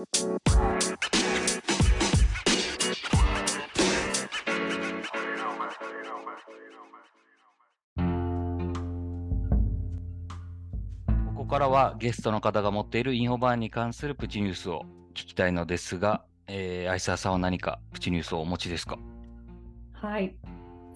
ここからはゲストの方が持っているインフォバーンに関するプチニュースを聞きたいのですが、えー、相沢さんは何かプチニュースをお持ちですか？はい、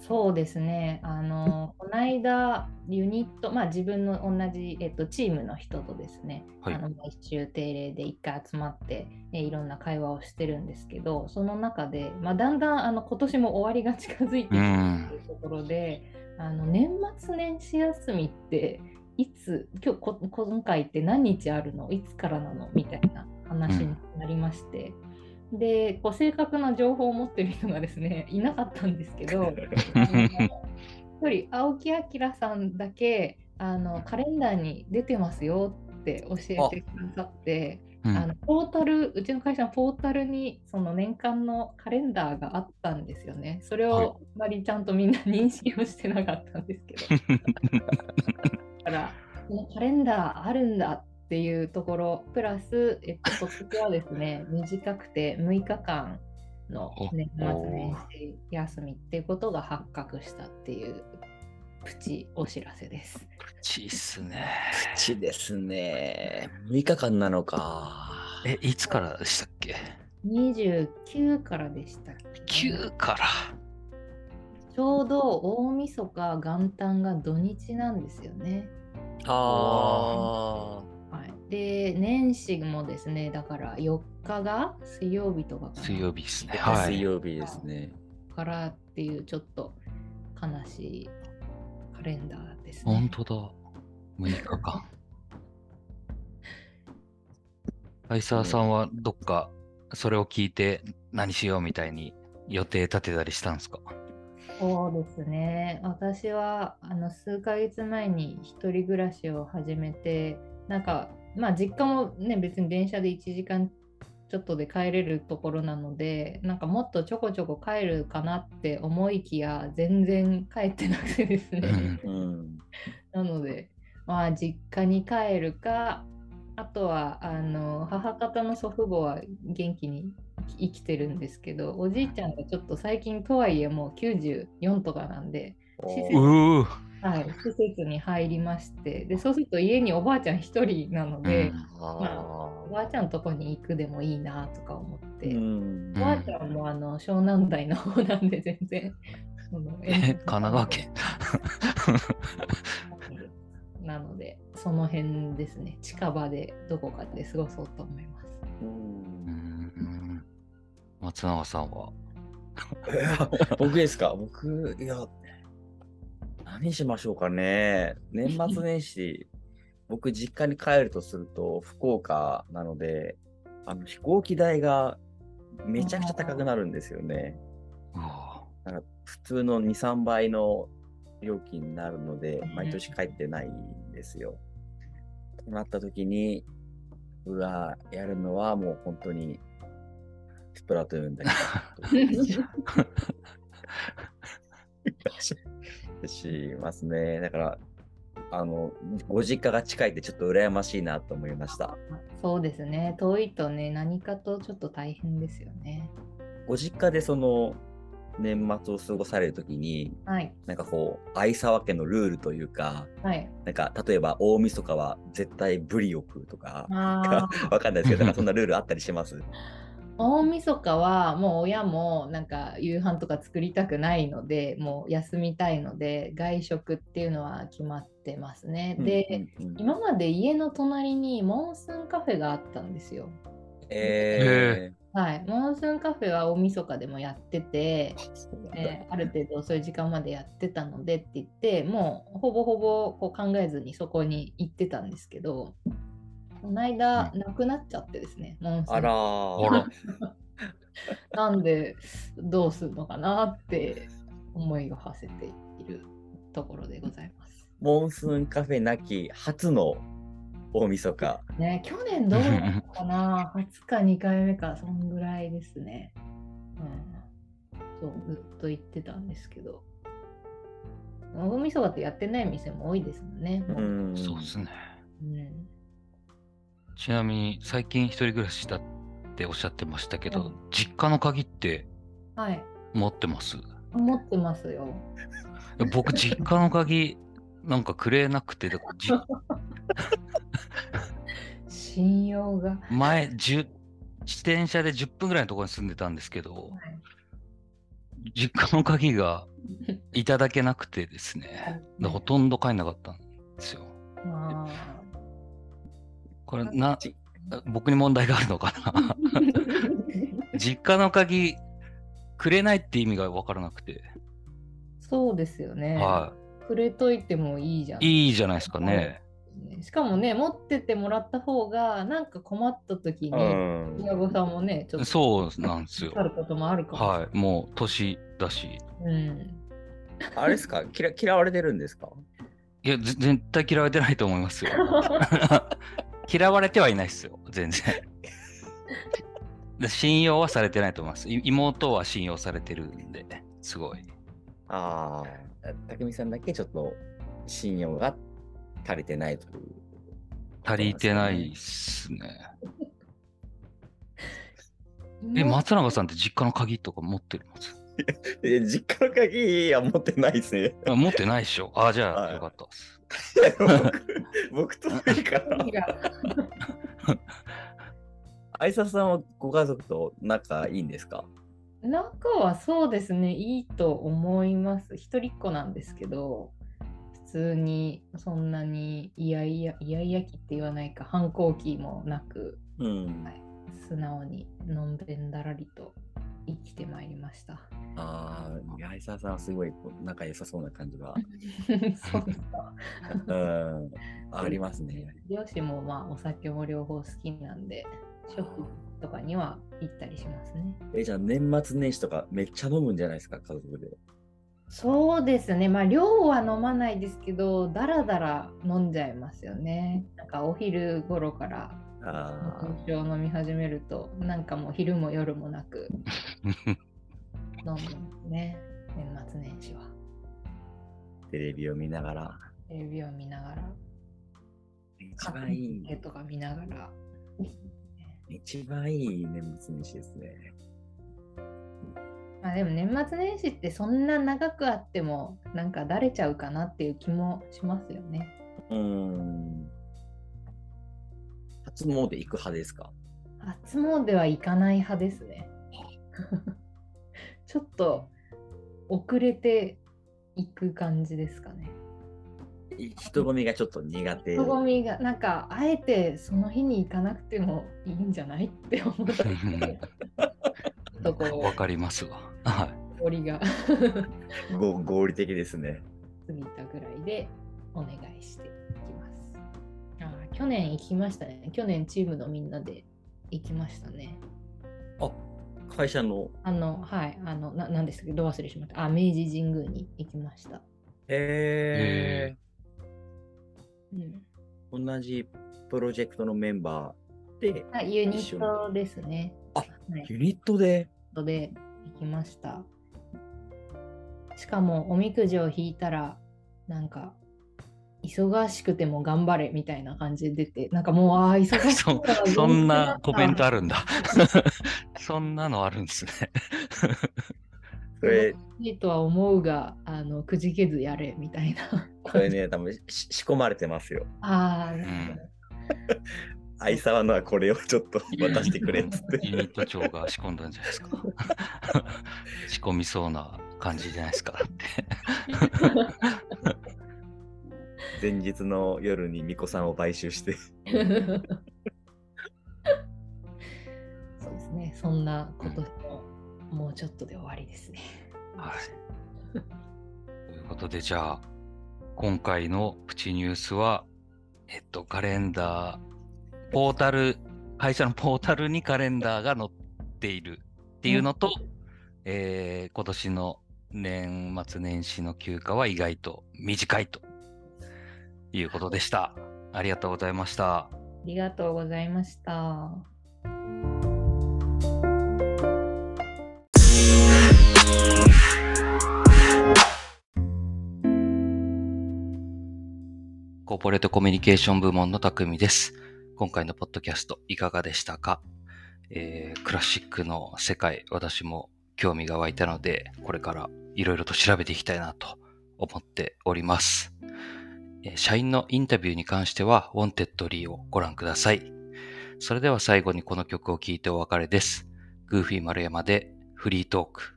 そうですね。あの、この間、ユニット、まあ自分の同じ、えっと、チームの人とですね、はい。あの毎週定例で一回集まって、えいろんな会話をしてるんですけど、その中で、まあ、だんだんあの今年も終わりが近づいてきていうんるところで、あの年末年始休みって、いつ、今日こ、今回って何日あるの？いつからなの？みたいな話になりまして、で、こう正確な情報を持っている人がですね、いなかったんですけど、一人、青木明さんだけあのカレンダーに出てますよって教えてくださって、うんあのポータル、うちの会社のポータルにその年間のカレンダーがあったんですよね。それはいをあまりちゃんとみんな認識をしてなかったんですけど。だから、このカレンダーあるんだっていうところ、プラス、えっと、今年はですね、短くて6日間の年末年始休みっていうことが発覚したっていうプチお知らせです。チーっすね。プチですね。6日間なのか。え、いつからでしたっけ？29からでしたっけ、?9 から。ちょうど大晦日元旦が土日なんですよね。あはい、で、年始もですね、だから4日が水曜日とか水曜日ですね。あ。はい。水曜日ですね。からっていうちょっと悲しいカレンダーです本ね。当だ。6日間。相沢さんはどっかそれを聞いて何しようみたいに予定立てたりしたんですか？そうですね。私はあの数ヶ月前に一人暮らしを始めて、なんか、まあ実家もね、別に電車で1時間ちょっとで帰れるところなので、なんかもっとちょこちょこ帰るかなって思いきや、全然帰ってなくてですね。うんうん。なので、まあ、実家に帰るか、あとはあの母方の祖父母は元気に生きてるんですけど、おじいちゃんがちょっと最近とはいえもう94とかなんで、施設はい、施設に入りましてで、そうすると家におばあちゃん1人なので、うん。おばあちゃんのとこに行くでもいいなとか思って、うん。おばあちゃんもあの湘南台の方なんで全然。そのえ、神奈川県。なので、その辺ですね、近場でどこかで過ごそうと思います。うん。うん。松永さんは？僕ですか？僕、いや、何しましょうかね。年末年始、僕、実家に帰るとすると、福岡なので、あの飛行機代がめちゃくちゃ高くなるんですよね。なんか普通の2、3倍の料金になるのでうん、毎年帰ってないんですよ。となった時に、うわ、やるのはもう本当に、スプラトゥーンだけ しますね。だから、あの、ご実家が近いってちょっと羨ましいなと思いました。そうですね、遠いとね、何かとちょっと大変ですよね。ご実家でその、年末を過ごされるときに、はい、なんかこう、相沢家のルールというか、はい。なんか、例えば大晦日は絶対ブリを食うとか、わかんないですけど、そんなルールあったりします？大晦日はもう親もなんか夕飯とか作りたくないので、もう休みたいので、外食っていうのは決まってますね。で、うんうんうん。今まで家の隣にモンスーンカフェがあったんですよ。えはい、モンスーンカフェは大晦日でもやってて、えーある程度そういう時間までやってたのでって言ってもうほぼほぼこう考えずにそこに行ってたんですけどこの間うんなくなっちゃってですね、モンスーンあら。なんでどうするのかなって思いを馳せているところでございます。モンスーンカフェなき初の大晦日。ね、去年どうだったかな？初か2回目かそんぐらいですね。うん、そうずっと行ってたんですけど大晦日ってやってない店も多いですもんね。うんそうですね。うんちなみに最近一人暮らししたっておっしゃってましたけど、うん実家の鍵ってはい。持ってます？持ってますよ。僕、実家の鍵、なんかくれなくて、だからじ信用が。前、自転車で10分ぐらいのところに住んでたんですけど、実家の鍵が いただけなくてですね、でほとんど帰んなかったんですよ。まこれなち、僕に問題があるのかな？あ。実家の鍵くれないって意味が分からなくて、そうですよね。はくれといてもいいじゃん。い。いいじゃないですかね。しかもね、持っててもらった方が、なんか困った時うに、ん。親御さんもね、ちょっとそうなんですよあ。ることもあるかも。はい。もう年だし。うん。あれですか？嫌嫌われてるんですか？いや、ぜ絶対嫌われてないと思いますよ。嫌われてはいないですよ、全然。で信用はされてないと思います。い妹は信用されてるんで、すごい。ああ、匠さんだけちょっと信用が足りてないという。足りてないっすね。え、妹松永さんって実家の鍵とか持ってるます？え実家の鍵は持ってないですね。あ持ってないでしょあ、じゃはいあよかった僕 僕といいから。何が愛沙さんはご家族と仲いいんですか？仲はそうですね、いいと思います。一人っ子なんですけど、普通にそんなにいやいや、いやいや期って言わないか、反抗期もなく、うん。素直にのんべんだらりと生きてまいりました。ああ、愛沙さんはすごいこう仲良さそうな感じが、そうですか。うん、ありますね。両親もまあお酒も両方好きなんで、ショップとかには行ったりしますね。え、じゃあ年末年始とかめっちゃ飲むんじゃないですか、家族で。そうですね、まあ量は飲まないですけど、だらだら飲んじゃいますよね。なんかお昼頃からあ日本酒を飲み始めると、なんかもう昼も夜もなく 飲んでますね、年末年始は。あ、テレビを見ながら。テレビを見ながら、一番いい、絵とか見ながら。一番いい年末年始ですね。まあでも年末年始ってそんな長くあってもなんかだれちゃうかなっていう気もしますよね。うーん。初詣行く派ですか？初詣は行かない派ですね。ちょっと遅れて行く感じですかね。人混みがちょっと苦手。人混みがなんかあえてその日に行かなくてもいいんじゃないって思ったとこわかりますわ。はう氷がご合理的ですね。過ぎたぐらいでお願いしていきます。あー去年行きましたね。去年チームのみんなで行きましたね。あ、会社の。あの、はい、あの、ななんですけど、ど忘れしました。あ、明治神宮に行きました。へうん、ー同じプロジェクトのメンバーで、あユニットですね。あはい、ユニットで？トで行きました。しかも、おみくじを引いたら、なんか、忙しくても頑張れみたいな感じで出て、なんかもう、ああ、忙し そくてもそんなコメントある。るんだ。そんなのあるんですね。それ、忙しいとは思うが、あのくじけずやれみたいな。これね、多分し仕込まれてますよ。ああ、ん愛沢のはこれをちょっと渡してくれっつって。ユニット長が仕込んだんじゃないですか。仕込みそうな感じじゃないですか。だって。前日の夜に巫女さんを買収して。そうですね、そんな今年ももうちょっとで終わりですね。はい。ということで、じゃあ、今回のプチニュースは、えっと、カレンダー、ポータル、会社のポータルにカレンダーが載っているっていうのと、えー今年の年末年始の休暇は意外と短いということでした。ありがとうございました。ありがとうございました。コーポレートコミュニケーション部門の匠です。今回のポッドキャストいかがでしたか？えークラシックの世界、私も興味が湧いたので、これからいろいろと調べていきたいなと思っております。社員のインタビューに関しては、 Wantedly をご覧ください。それでは最後にこの曲を聴いてお別れです。グーフィー丸山でフリートーク。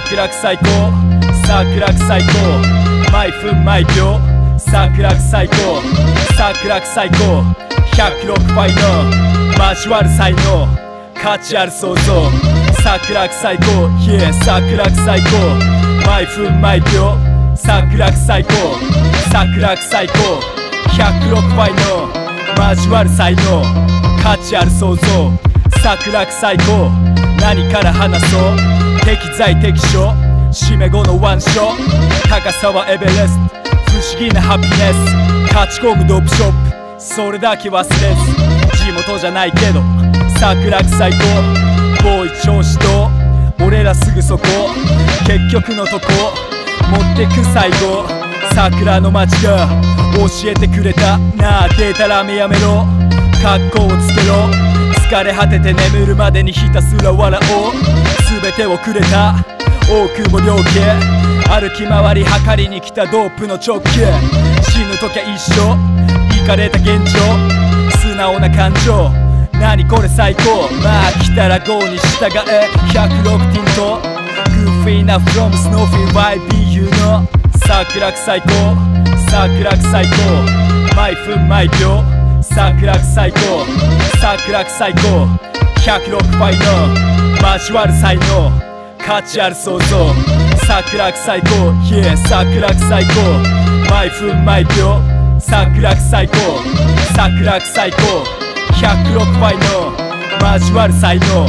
桜最高桜最高毎分毎秒桜最高桜最高106倍の交わる才能価値ある想像桜最高 Yeah 桜最高毎分毎秒桜最高桜最高106倍の交わる才能価値ある想像桜最高何から話そう。適材適所締め後のワンショッ高さはエベレスト。不思議なハピネス。勝ち込むドップショップ。それだけ忘れず。地元じゃないけど。桜最高。ボーイ調子と俺らすぐそこ。結局のとこ。持ってく最後。桜の街が。教えてくれた。なあデータラメやめろ。格好をつけろ。疲れ果てて眠るまでにひたすら笑おう。全てをくれた。大久保良家歩き回り測りに来たドープの直径。死ぬときゃ一緒。イかれた現状。素直な感情。何これ最高。まあ来たら GO に従え。106ティント。グーフィーな from スノーフィー YBU の。桜最高。桜最高。毎分毎秒。桜最高桜最高106倍の交わる才能。価値ある想像桜最高 Yeah 桜最高毎分毎秒桜最高桜最高106倍の交わる才能。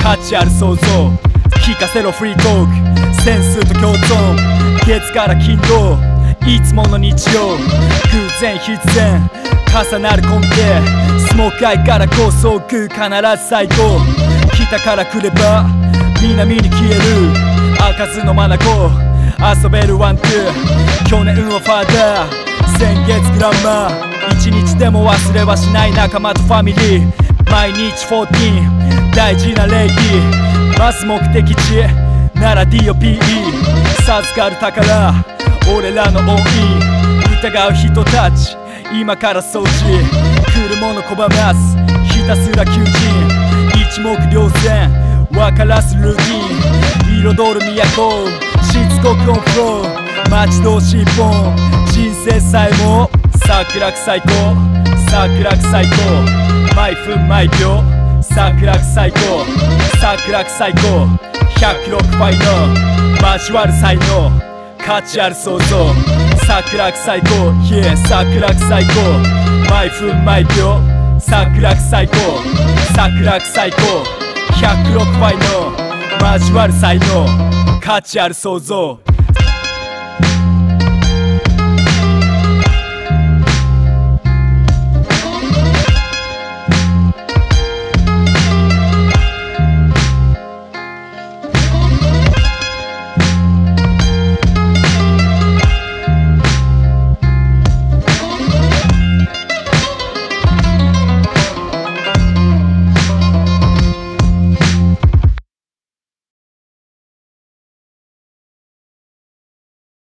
価値ある想像聞かせろフリートーク。センスと共存。月から金土。いつもの日曜。偶然必然。重なる根底スモークアイから高層空必ず最高北から来れば南に消える開かずの眼遊べるワンツー去年はファーダー先月グランマー。一日でも忘れはしない仲間とファミリー。毎日14大事な礼儀。まず目的地なら DOPE 授かる宝。俺らの恩義疑う人たち。今から掃除来るもの拒ます。ひたすら求人。一目瞭然。分からすルーティン彩る都。しつこくオンフロー。待ち遠しいポン。人生さえも桜く最高。桜く最高。毎分毎秒。桜く最高。桜く最高。106倍の交わる才能。価値ある想像桜最高。Yeah 桜最高。毎分毎秒。桜最高。桜最高。106倍の。交わる才能。価値ある想像